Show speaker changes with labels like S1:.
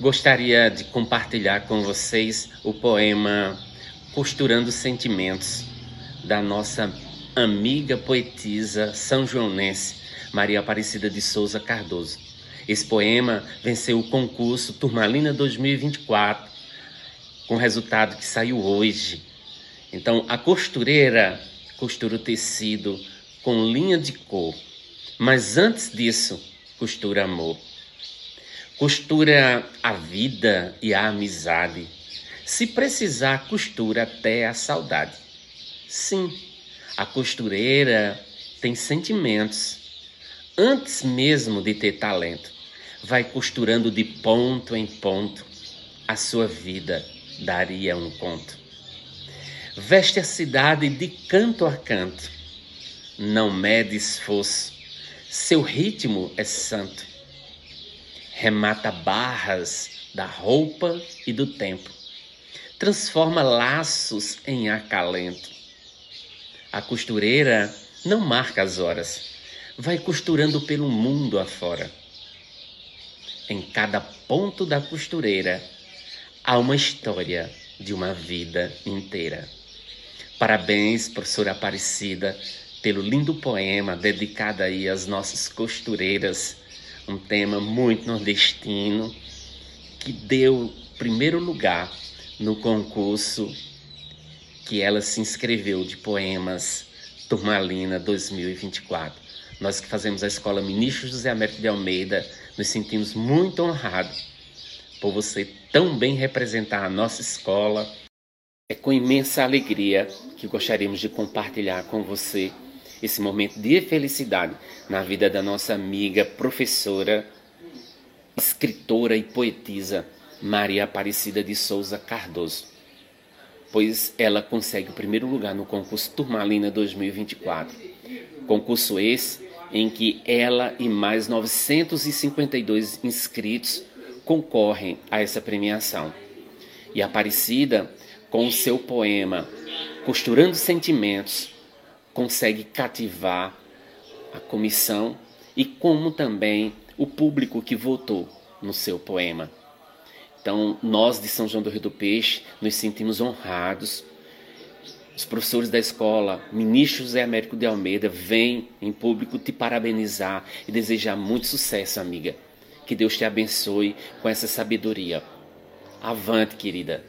S1: Gostaria de compartilhar com vocês o poema Costurando Sentimentos, da nossa amiga poetisa são joanense Maria Aparecida de Souza Cardoso. Esse poema venceu o concurso Turmalina 2024, com resultado que saiu hoje. Então, a costureira costura o tecido com linha de cor, mas antes disso, costura amor. Costura a vida e a amizade. Se precisar, costura até a saudade. Sim, a costureira tem sentimentos. Antes mesmo de ter talento, vai costurando de ponto em ponto. A sua vida daria um conto. Veste a cidade de canto a canto. Não mede esforço. Seu ritmo é santo remata barras da roupa e do tempo, transforma laços em acalento. A costureira não marca as horas, vai costurando pelo mundo afora. Em cada ponto da costureira há uma história de uma vida inteira. Parabéns, professora Aparecida, pelo lindo poema dedicado aí às nossas costureiras um tema muito nordestino que deu primeiro lugar no concurso que ela se inscreveu de poemas Turmalina 2024. Nós que fazemos a escola Ministro José Américo de Almeida nos sentimos muito honrados por você tão bem representar a nossa escola. É com imensa alegria que gostaríamos de compartilhar com você esse momento de felicidade na vida da nossa amiga, professora, escritora e poetisa Maria Aparecida de Souza Cardoso, pois ela consegue o primeiro lugar no concurso Turmalina 2024. Concurso esse em que ela e mais 952 inscritos concorrem a essa premiação. E Aparecida, com o seu poema Costurando Sentimentos, consegue cativar a comissão e como também o público que votou no seu poema. Então, nós de São João do Rio do Peixe nos sentimos honrados. Os professores da escola, ministro José Américo de Almeida, vêm em público te parabenizar e desejar muito sucesso, amiga. Que Deus te abençoe com essa sabedoria. Avante, querida.